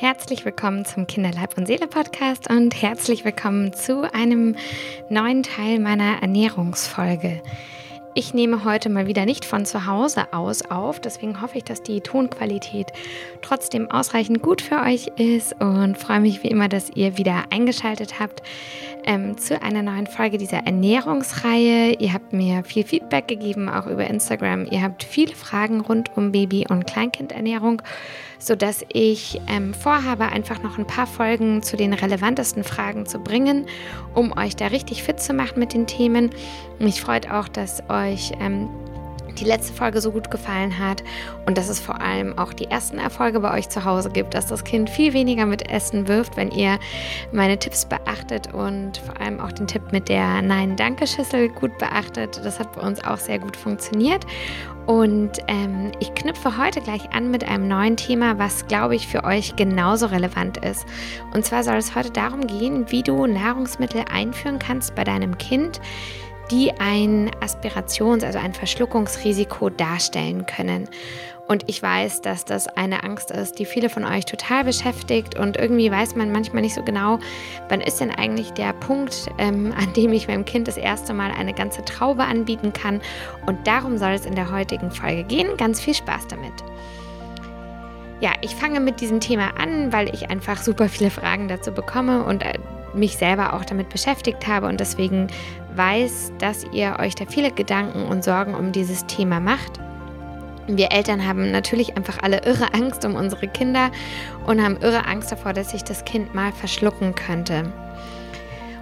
Herzlich willkommen zum Kinderleib und Seele Podcast und herzlich willkommen zu einem neuen Teil meiner Ernährungsfolge. Ich nehme heute mal wieder nicht von zu Hause aus auf, deswegen hoffe ich, dass die Tonqualität trotzdem ausreichend gut für euch ist und freue mich wie immer, dass ihr wieder eingeschaltet habt ähm, zu einer neuen Folge dieser Ernährungsreihe. Ihr habt mir viel Feedback gegeben, auch über Instagram. Ihr habt viele Fragen rund um Baby- und Kleinkindernährung sodass ich ähm, vorhabe, einfach noch ein paar Folgen zu den relevantesten Fragen zu bringen, um euch da richtig fit zu machen mit den Themen. Mich freut auch, dass euch ähm, die letzte Folge so gut gefallen hat und dass es vor allem auch die ersten Erfolge bei euch zu Hause gibt, dass das Kind viel weniger mit Essen wirft, wenn ihr meine Tipps beachtet und vor allem auch den Tipp mit der Nein-Danke-Schüssel gut beachtet. Das hat bei uns auch sehr gut funktioniert. Und ähm, ich knüpfe heute gleich an mit einem neuen Thema, was, glaube ich, für euch genauso relevant ist. Und zwar soll es heute darum gehen, wie du Nahrungsmittel einführen kannst bei deinem Kind, die ein Aspirations-, also ein Verschluckungsrisiko darstellen können. Und ich weiß, dass das eine Angst ist, die viele von euch total beschäftigt. Und irgendwie weiß man manchmal nicht so genau, wann ist denn eigentlich der Punkt, ähm, an dem ich meinem Kind das erste Mal eine ganze Traube anbieten kann. Und darum soll es in der heutigen Folge gehen. Ganz viel Spaß damit. Ja, ich fange mit diesem Thema an, weil ich einfach super viele Fragen dazu bekomme und äh, mich selber auch damit beschäftigt habe und deswegen weiß, dass ihr euch da viele Gedanken und Sorgen um dieses Thema macht. Wir Eltern haben natürlich einfach alle irre Angst um unsere Kinder und haben irre Angst davor, dass sich das Kind mal verschlucken könnte.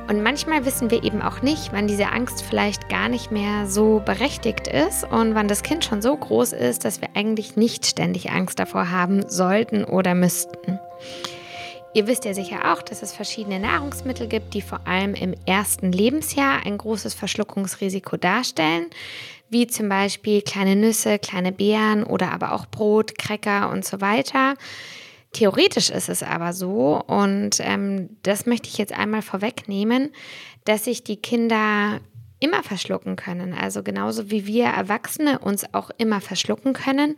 Und manchmal wissen wir eben auch nicht, wann diese Angst vielleicht gar nicht mehr so berechtigt ist und wann das Kind schon so groß ist, dass wir eigentlich nicht ständig Angst davor haben sollten oder müssten. Ihr wisst ja sicher auch, dass es verschiedene Nahrungsmittel gibt, die vor allem im ersten Lebensjahr ein großes Verschluckungsrisiko darstellen, wie zum Beispiel kleine Nüsse, kleine Beeren oder aber auch Brot, Cracker und so weiter. Theoretisch ist es aber so, und ähm, das möchte ich jetzt einmal vorwegnehmen, dass sich die Kinder immer verschlucken können. Also genauso wie wir Erwachsene uns auch immer verschlucken können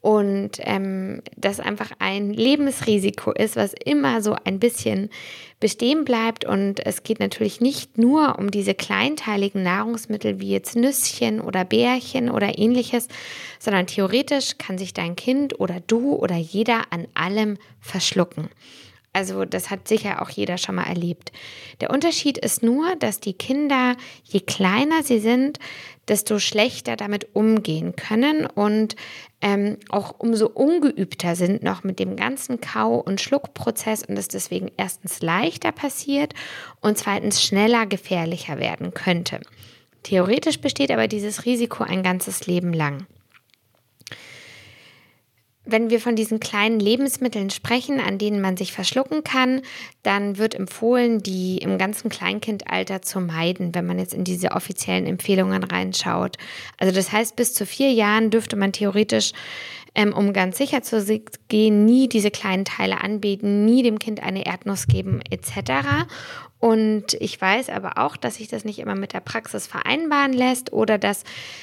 und ähm, das einfach ein Lebensrisiko ist, was immer so ein bisschen bestehen bleibt. Und es geht natürlich nicht nur um diese kleinteiligen Nahrungsmittel wie jetzt Nüsschen oder Bärchen oder ähnliches, sondern theoretisch kann sich dein Kind oder du oder jeder an allem verschlucken. Also das hat sicher auch jeder schon mal erlebt. Der Unterschied ist nur, dass die Kinder, je kleiner sie sind, desto schlechter damit umgehen können und ähm, auch umso ungeübter sind noch mit dem ganzen Kau- und Schluckprozess und es deswegen erstens leichter passiert und zweitens schneller gefährlicher werden könnte. Theoretisch besteht aber dieses Risiko ein ganzes Leben lang. Wenn wir von diesen kleinen Lebensmitteln sprechen, an denen man sich verschlucken kann, dann wird empfohlen, die im ganzen Kleinkindalter zu meiden, wenn man jetzt in diese offiziellen Empfehlungen reinschaut. Also das heißt, bis zu vier Jahren dürfte man theoretisch ähm, um ganz sicher zu gehen, nie diese kleinen Teile anbieten, nie dem Kind eine Erdnuss geben etc. Und ich weiß aber auch, dass sich das nicht immer mit der Praxis vereinbaren lässt oder dass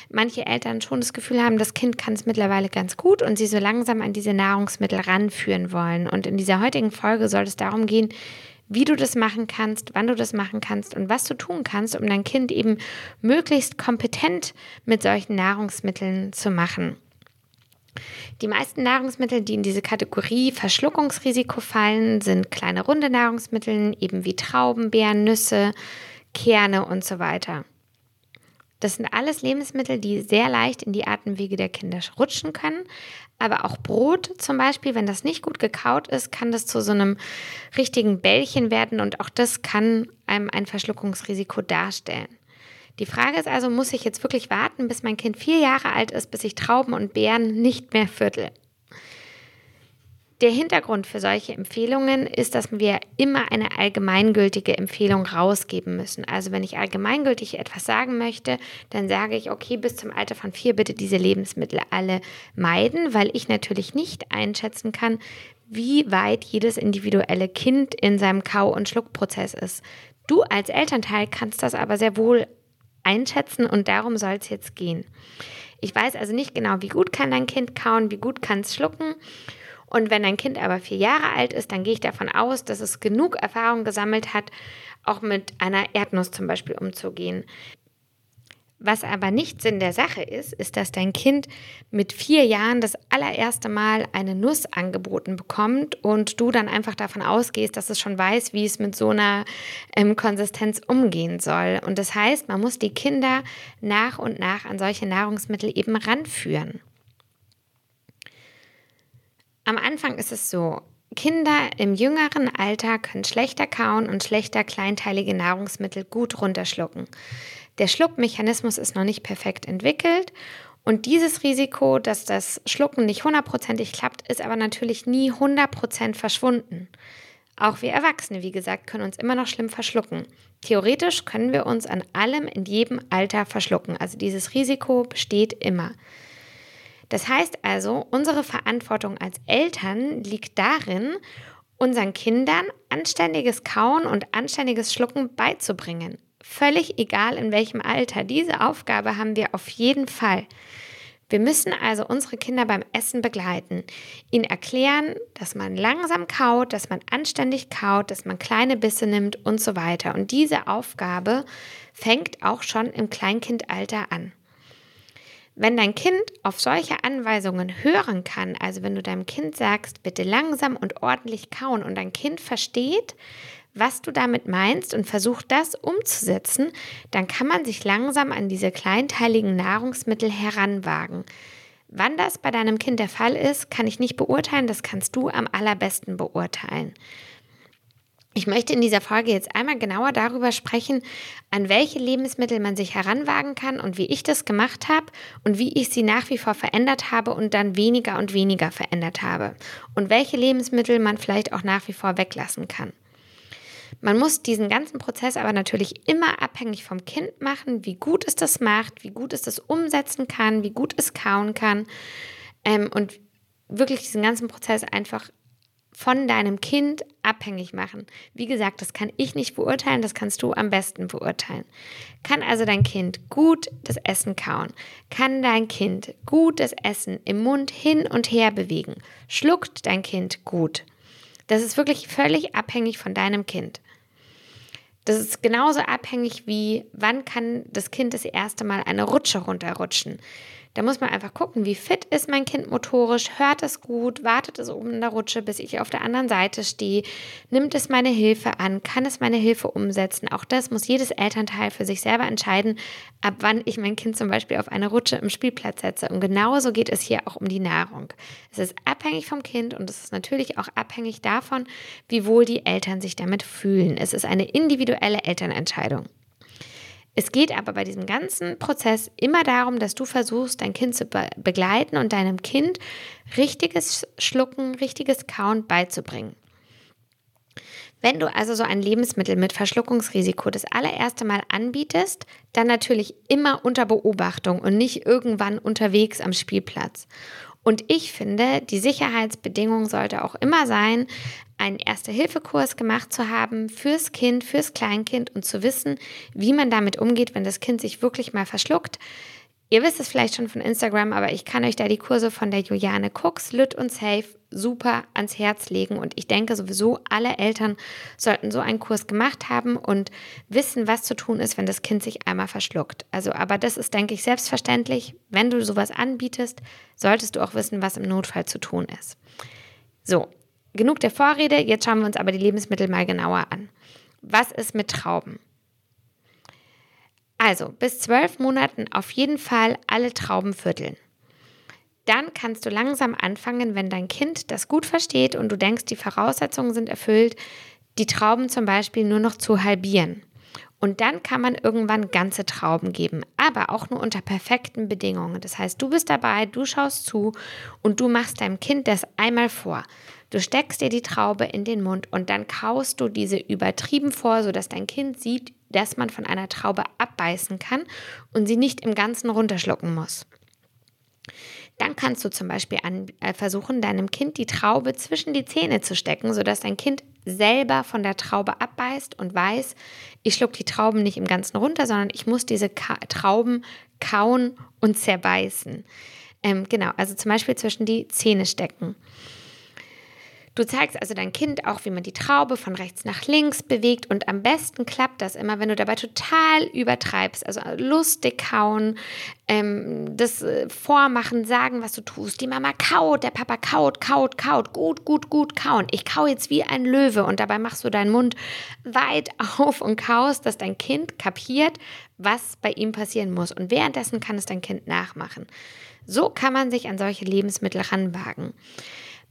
manche Eltern schon das Gefühl haben, das Kind kann es mittlerweile ganz gut und sie so langsam an diese Nahrungsmittel ranführen wollen. Und in dieser heutigen Folge soll es darum gehen, wie du das machen kannst, wann du das machen kannst und was du tun kannst, um dein Kind eben möglichst kompetent mit solchen Nahrungsmitteln zu machen. Die meisten Nahrungsmittel, die in diese Kategorie Verschluckungsrisiko fallen, sind kleine runde Nahrungsmittel, eben wie Trauben, Beeren, Nüsse, Kerne und so weiter. Das sind alles Lebensmittel, die sehr leicht in die Atemwege der Kinder rutschen können. Aber auch Brot zum Beispiel, wenn das nicht gut gekaut ist, kann das zu so einem richtigen Bällchen werden und auch das kann einem ein Verschluckungsrisiko darstellen. Die Frage ist also, muss ich jetzt wirklich warten, bis mein Kind vier Jahre alt ist, bis ich Trauben und Beeren nicht mehr viertel? Der Hintergrund für solche Empfehlungen ist, dass wir immer eine allgemeingültige Empfehlung rausgeben müssen. Also wenn ich allgemeingültig etwas sagen möchte, dann sage ich, okay, bis zum Alter von vier bitte diese Lebensmittel alle meiden, weil ich natürlich nicht einschätzen kann, wie weit jedes individuelle Kind in seinem Kau- und Schluckprozess ist. Du als Elternteil kannst das aber sehr wohl einschätzen und darum soll es jetzt gehen. Ich weiß also nicht genau, wie gut kann dein Kind kauen, wie gut kann es schlucken. Und wenn dein Kind aber vier Jahre alt ist, dann gehe ich davon aus, dass es genug Erfahrung gesammelt hat, auch mit einer Erdnuss zum Beispiel umzugehen. Was aber nicht Sinn der Sache ist, ist, dass dein Kind mit vier Jahren das allererste Mal eine Nuss angeboten bekommt und du dann einfach davon ausgehst, dass es schon weiß, wie es mit so einer ähm, Konsistenz umgehen soll. Und das heißt, man muss die Kinder nach und nach an solche Nahrungsmittel eben ranführen. Am Anfang ist es so, Kinder im jüngeren Alter können schlechter kauen und schlechter kleinteilige Nahrungsmittel gut runterschlucken. Der Schluckmechanismus ist noch nicht perfekt entwickelt und dieses Risiko, dass das Schlucken nicht hundertprozentig klappt, ist aber natürlich nie hundertprozentig verschwunden. Auch wir Erwachsene, wie gesagt, können uns immer noch schlimm verschlucken. Theoretisch können wir uns an allem in jedem Alter verschlucken. Also dieses Risiko besteht immer. Das heißt also, unsere Verantwortung als Eltern liegt darin, unseren Kindern anständiges Kauen und anständiges Schlucken beizubringen. Völlig egal in welchem Alter. Diese Aufgabe haben wir auf jeden Fall. Wir müssen also unsere Kinder beim Essen begleiten, ihnen erklären, dass man langsam kaut, dass man anständig kaut, dass man kleine Bisse nimmt und so weiter. Und diese Aufgabe fängt auch schon im Kleinkindalter an. Wenn dein Kind auf solche Anweisungen hören kann, also wenn du deinem Kind sagst, bitte langsam und ordentlich kauen und dein Kind versteht, was du damit meinst und versucht das umzusetzen, dann kann man sich langsam an diese kleinteiligen Nahrungsmittel heranwagen. Wann das bei deinem Kind der Fall ist, kann ich nicht beurteilen, das kannst du am allerbesten beurteilen. Ich möchte in dieser Folge jetzt einmal genauer darüber sprechen, an welche Lebensmittel man sich heranwagen kann und wie ich das gemacht habe und wie ich sie nach wie vor verändert habe und dann weniger und weniger verändert habe und welche Lebensmittel man vielleicht auch nach wie vor weglassen kann. Man muss diesen ganzen Prozess aber natürlich immer abhängig vom Kind machen, wie gut es das macht, wie gut es das umsetzen kann, wie gut es kauen kann ähm, und wirklich diesen ganzen Prozess einfach von deinem Kind abhängig machen. Wie gesagt, das kann ich nicht beurteilen, das kannst du am besten beurteilen. Kann also dein Kind gut das Essen kauen? Kann dein Kind gut das Essen im Mund hin und her bewegen? Schluckt dein Kind gut? Das ist wirklich völlig abhängig von deinem Kind. Das ist genauso abhängig wie, wann kann das Kind das erste Mal eine Rutsche runterrutschen. Da muss man einfach gucken, wie fit ist mein Kind motorisch, hört es gut, wartet es oben in der Rutsche, bis ich auf der anderen Seite stehe, nimmt es meine Hilfe an, kann es meine Hilfe umsetzen. Auch das muss jedes Elternteil für sich selber entscheiden, ab wann ich mein Kind zum Beispiel auf eine Rutsche im Spielplatz setze. Und genauso geht es hier auch um die Nahrung. Es ist abhängig vom Kind und es ist natürlich auch abhängig davon, wie wohl die Eltern sich damit fühlen. Es ist eine individuelle Elternentscheidung. Es geht aber bei diesem ganzen Prozess immer darum, dass du versuchst, dein Kind zu be begleiten und deinem Kind richtiges Schlucken, richtiges Kauen beizubringen. Wenn du also so ein Lebensmittel mit Verschluckungsrisiko das allererste Mal anbietest, dann natürlich immer unter Beobachtung und nicht irgendwann unterwegs am Spielplatz. Und ich finde, die Sicherheitsbedingung sollte auch immer sein, einen Erste-Hilfe-Kurs gemacht zu haben fürs Kind, fürs Kleinkind und zu wissen, wie man damit umgeht, wenn das Kind sich wirklich mal verschluckt. Ihr wisst es vielleicht schon von Instagram, aber ich kann euch da die Kurse von der Juliane Cooks, Lütt und Safe super ans Herz legen. Und ich denke sowieso, alle Eltern sollten so einen Kurs gemacht haben und wissen, was zu tun ist, wenn das Kind sich einmal verschluckt. Also, aber das ist, denke ich, selbstverständlich. Wenn du sowas anbietest, solltest du auch wissen, was im Notfall zu tun ist. So, genug der Vorrede. Jetzt schauen wir uns aber die Lebensmittel mal genauer an. Was ist mit Trauben? Also bis zwölf Monaten auf jeden Fall alle Trauben vierteln. Dann kannst du langsam anfangen, wenn dein Kind das gut versteht und du denkst, die Voraussetzungen sind erfüllt, die Trauben zum Beispiel nur noch zu halbieren. Und dann kann man irgendwann ganze Trauben geben, aber auch nur unter perfekten Bedingungen. Das heißt, du bist dabei, du schaust zu und du machst deinem Kind das einmal vor. Du steckst dir die Traube in den Mund und dann kaust du diese übertrieben vor, sodass dein Kind sieht, dass man von einer Traube abbeißen kann und sie nicht im Ganzen runterschlucken muss. Dann kannst du zum Beispiel an, äh, versuchen, deinem Kind die Traube zwischen die Zähne zu stecken, sodass dein Kind selber von der Traube abbeißt und weiß, ich schluck die Trauben nicht im Ganzen runter, sondern ich muss diese Ka Trauben kauen und zerbeißen. Ähm, genau, also zum Beispiel zwischen die Zähne stecken. Du zeigst also dein Kind auch, wie man die Traube von rechts nach links bewegt und am besten klappt das immer, wenn du dabei total übertreibst, also lustig kauen, ähm, das äh, Vormachen, sagen, was du tust. Die Mama kaut, der Papa kaut, kaut, kaut, gut, gut, gut kauen. Ich kau jetzt wie ein Löwe und dabei machst du deinen Mund weit auf und kaust, dass dein Kind kapiert, was bei ihm passieren muss. Und währenddessen kann es dein Kind nachmachen. So kann man sich an solche Lebensmittel ranwagen.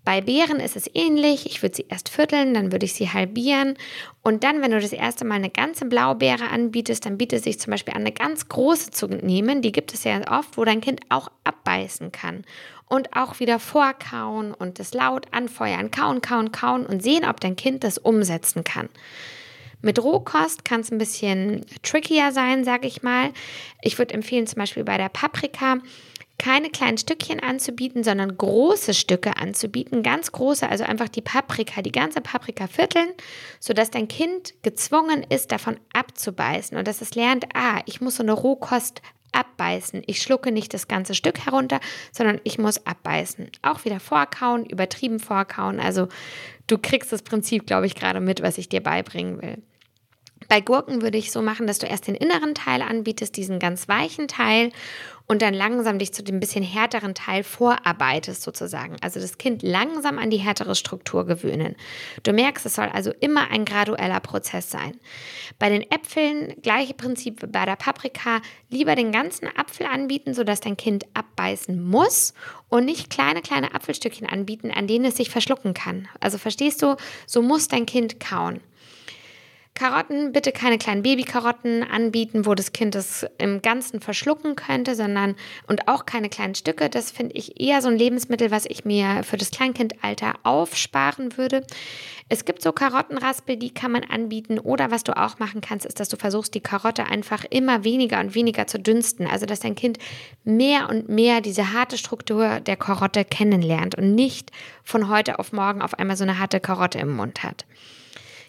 Bei Beeren ist es ähnlich. Ich würde sie erst vierteln, dann würde ich sie halbieren. Und dann, wenn du das erste Mal eine ganze Blaubeere anbietest, dann bietet es sich zum Beispiel an, eine ganz große zu nehmen. Die gibt es ja oft, wo dein Kind auch abbeißen kann. Und auch wieder vorkauen und das laut anfeuern. Kauen, kauen, kauen und sehen, ob dein Kind das umsetzen kann. Mit Rohkost kann es ein bisschen trickier sein, sage ich mal. Ich würde empfehlen, zum Beispiel bei der Paprika, keine kleinen Stückchen anzubieten, sondern große Stücke anzubieten, ganz große, also einfach die Paprika, die ganze Paprika vierteln, sodass dein Kind gezwungen ist, davon abzubeißen und dass es lernt, ah, ich muss so eine Rohkost abbeißen. Ich schlucke nicht das ganze Stück herunter, sondern ich muss abbeißen. Auch wieder vorkauen, übertrieben vorkauen. Also du kriegst das Prinzip, glaube ich, gerade mit, was ich dir beibringen will. Bei Gurken würde ich so machen, dass du erst den inneren Teil anbietest, diesen ganz weichen Teil und dann langsam dich zu dem bisschen härteren Teil vorarbeitest sozusagen. Also das Kind langsam an die härtere Struktur gewöhnen. Du merkst, es soll also immer ein gradueller Prozess sein. Bei den Äpfeln, gleiche Prinzip wie bei der Paprika, lieber den ganzen Apfel anbieten, sodass dein Kind abbeißen muss und nicht kleine, kleine Apfelstückchen anbieten, an denen es sich verschlucken kann. Also verstehst du, so muss dein Kind kauen. Karotten, bitte keine kleinen Babykarotten anbieten, wo das Kind es im Ganzen verschlucken könnte, sondern und auch keine kleinen Stücke. Das finde ich eher so ein Lebensmittel, was ich mir für das Kleinkindalter aufsparen würde. Es gibt so Karottenraspel, die kann man anbieten. Oder was du auch machen kannst, ist, dass du versuchst, die Karotte einfach immer weniger und weniger zu dünsten. Also, dass dein Kind mehr und mehr diese harte Struktur der Karotte kennenlernt und nicht von heute auf morgen auf einmal so eine harte Karotte im Mund hat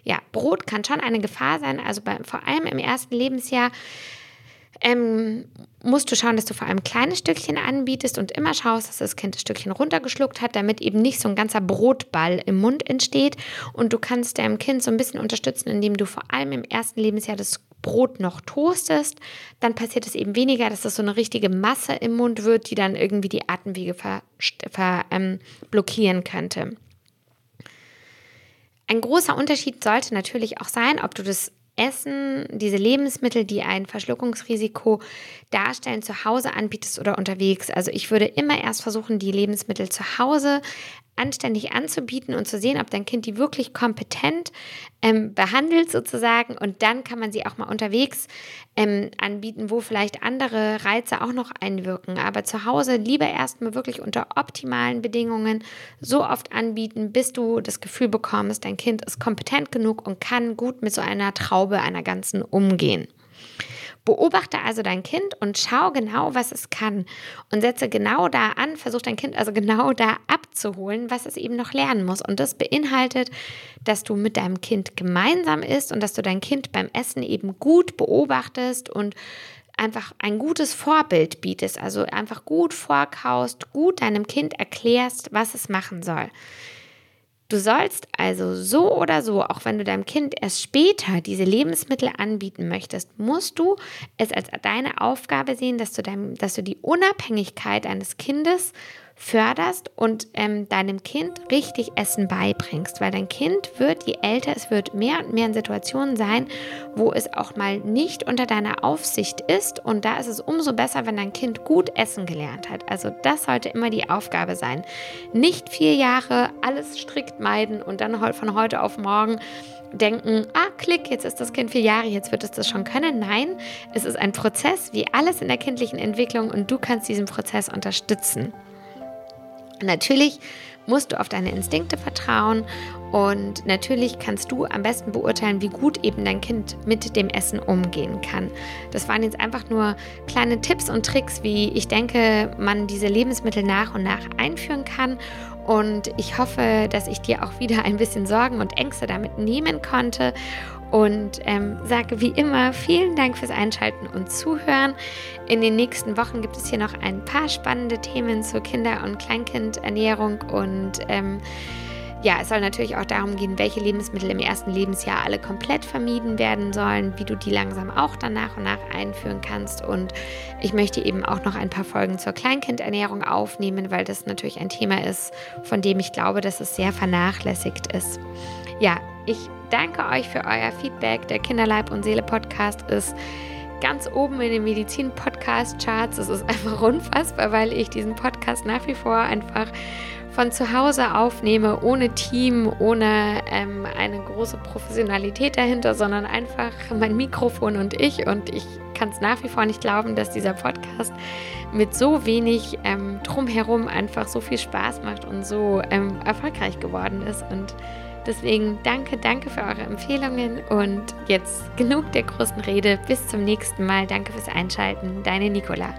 ja, Brot kann schon eine Gefahr sein. Also bei, vor allem im ersten Lebensjahr ähm, musst du schauen, dass du vor allem kleine Stückchen anbietest und immer schaust, dass das Kind das Stückchen runtergeschluckt hat, damit eben nicht so ein ganzer Brotball im Mund entsteht. Und du kannst deinem Kind so ein bisschen unterstützen, indem du vor allem im ersten Lebensjahr das Brot noch toastest. Dann passiert es eben weniger, dass das so eine richtige Masse im Mund wird, die dann irgendwie die Atemwege ver, ver ähm, blockieren könnte. Ein großer Unterschied sollte natürlich auch sein, ob du das Essen, diese Lebensmittel, die ein Verschluckungsrisiko darstellen, zu Hause anbietest oder unterwegs. Also ich würde immer erst versuchen, die Lebensmittel zu Hause anständig anzubieten und zu sehen, ob dein Kind die wirklich kompetent ähm, behandelt sozusagen. Und dann kann man sie auch mal unterwegs ähm, anbieten, wo vielleicht andere Reize auch noch einwirken. Aber zu Hause lieber erstmal wirklich unter optimalen Bedingungen so oft anbieten, bis du das Gefühl bekommst, dein Kind ist kompetent genug und kann gut mit so einer Traube einer ganzen umgehen. Beobachte also dein Kind und schau genau, was es kann und setze genau da an, versuch dein Kind also genau da abzuholen, was es eben noch lernen muss. Und das beinhaltet, dass du mit deinem Kind gemeinsam isst und dass du dein Kind beim Essen eben gut beobachtest und einfach ein gutes Vorbild bietest, also einfach gut vorkaust, gut deinem Kind erklärst, was es machen soll. Du sollst also so oder so, auch wenn du deinem Kind erst später diese Lebensmittel anbieten möchtest, musst du es als deine Aufgabe sehen, dass du, dein, dass du die Unabhängigkeit eines Kindes förderst und ähm, deinem Kind richtig Essen beibringst, weil dein Kind wird, je älter es wird, mehr und mehr in Situationen sein, wo es auch mal nicht unter deiner Aufsicht ist und da ist es umso besser, wenn dein Kind gut essen gelernt hat. Also das sollte immer die Aufgabe sein. Nicht vier Jahre alles strikt meiden und dann von heute auf morgen denken, ah, klick, jetzt ist das Kind vier Jahre, jetzt wird es das schon können. Nein, es ist ein Prozess, wie alles in der kindlichen Entwicklung und du kannst diesen Prozess unterstützen. Natürlich musst du auf deine Instinkte vertrauen und natürlich kannst du am besten beurteilen, wie gut eben dein Kind mit dem Essen umgehen kann. Das waren jetzt einfach nur kleine Tipps und Tricks, wie ich denke, man diese Lebensmittel nach und nach einführen kann. Und ich hoffe, dass ich dir auch wieder ein bisschen Sorgen und Ängste damit nehmen konnte und ähm, sage wie immer vielen Dank fürs Einschalten und Zuhören. In den nächsten Wochen gibt es hier noch ein paar spannende Themen zur Kinder- und Kleinkindernährung und ähm, ja, es soll natürlich auch darum gehen, welche Lebensmittel im ersten Lebensjahr alle komplett vermieden werden sollen, wie du die langsam auch dann nach und nach einführen kannst. Und ich möchte eben auch noch ein paar Folgen zur Kleinkindernährung aufnehmen, weil das natürlich ein Thema ist, von dem ich glaube, dass es sehr vernachlässigt ist. Ja, ich danke euch für euer Feedback. Der Kinderleib und Seele Podcast ist ganz oben in den Medizin-Podcast-Charts. Es ist einfach unfassbar, weil ich diesen Podcast nach wie vor einfach von zu Hause aufnehme, ohne Team, ohne ähm, eine große Professionalität dahinter, sondern einfach mein Mikrofon und ich. Und ich kann es nach wie vor nicht glauben, dass dieser Podcast mit so wenig ähm, drumherum einfach so viel Spaß macht und so ähm, erfolgreich geworden ist. Und deswegen danke, danke für eure Empfehlungen und jetzt genug der großen Rede. Bis zum nächsten Mal. Danke fürs Einschalten. Deine Nicola.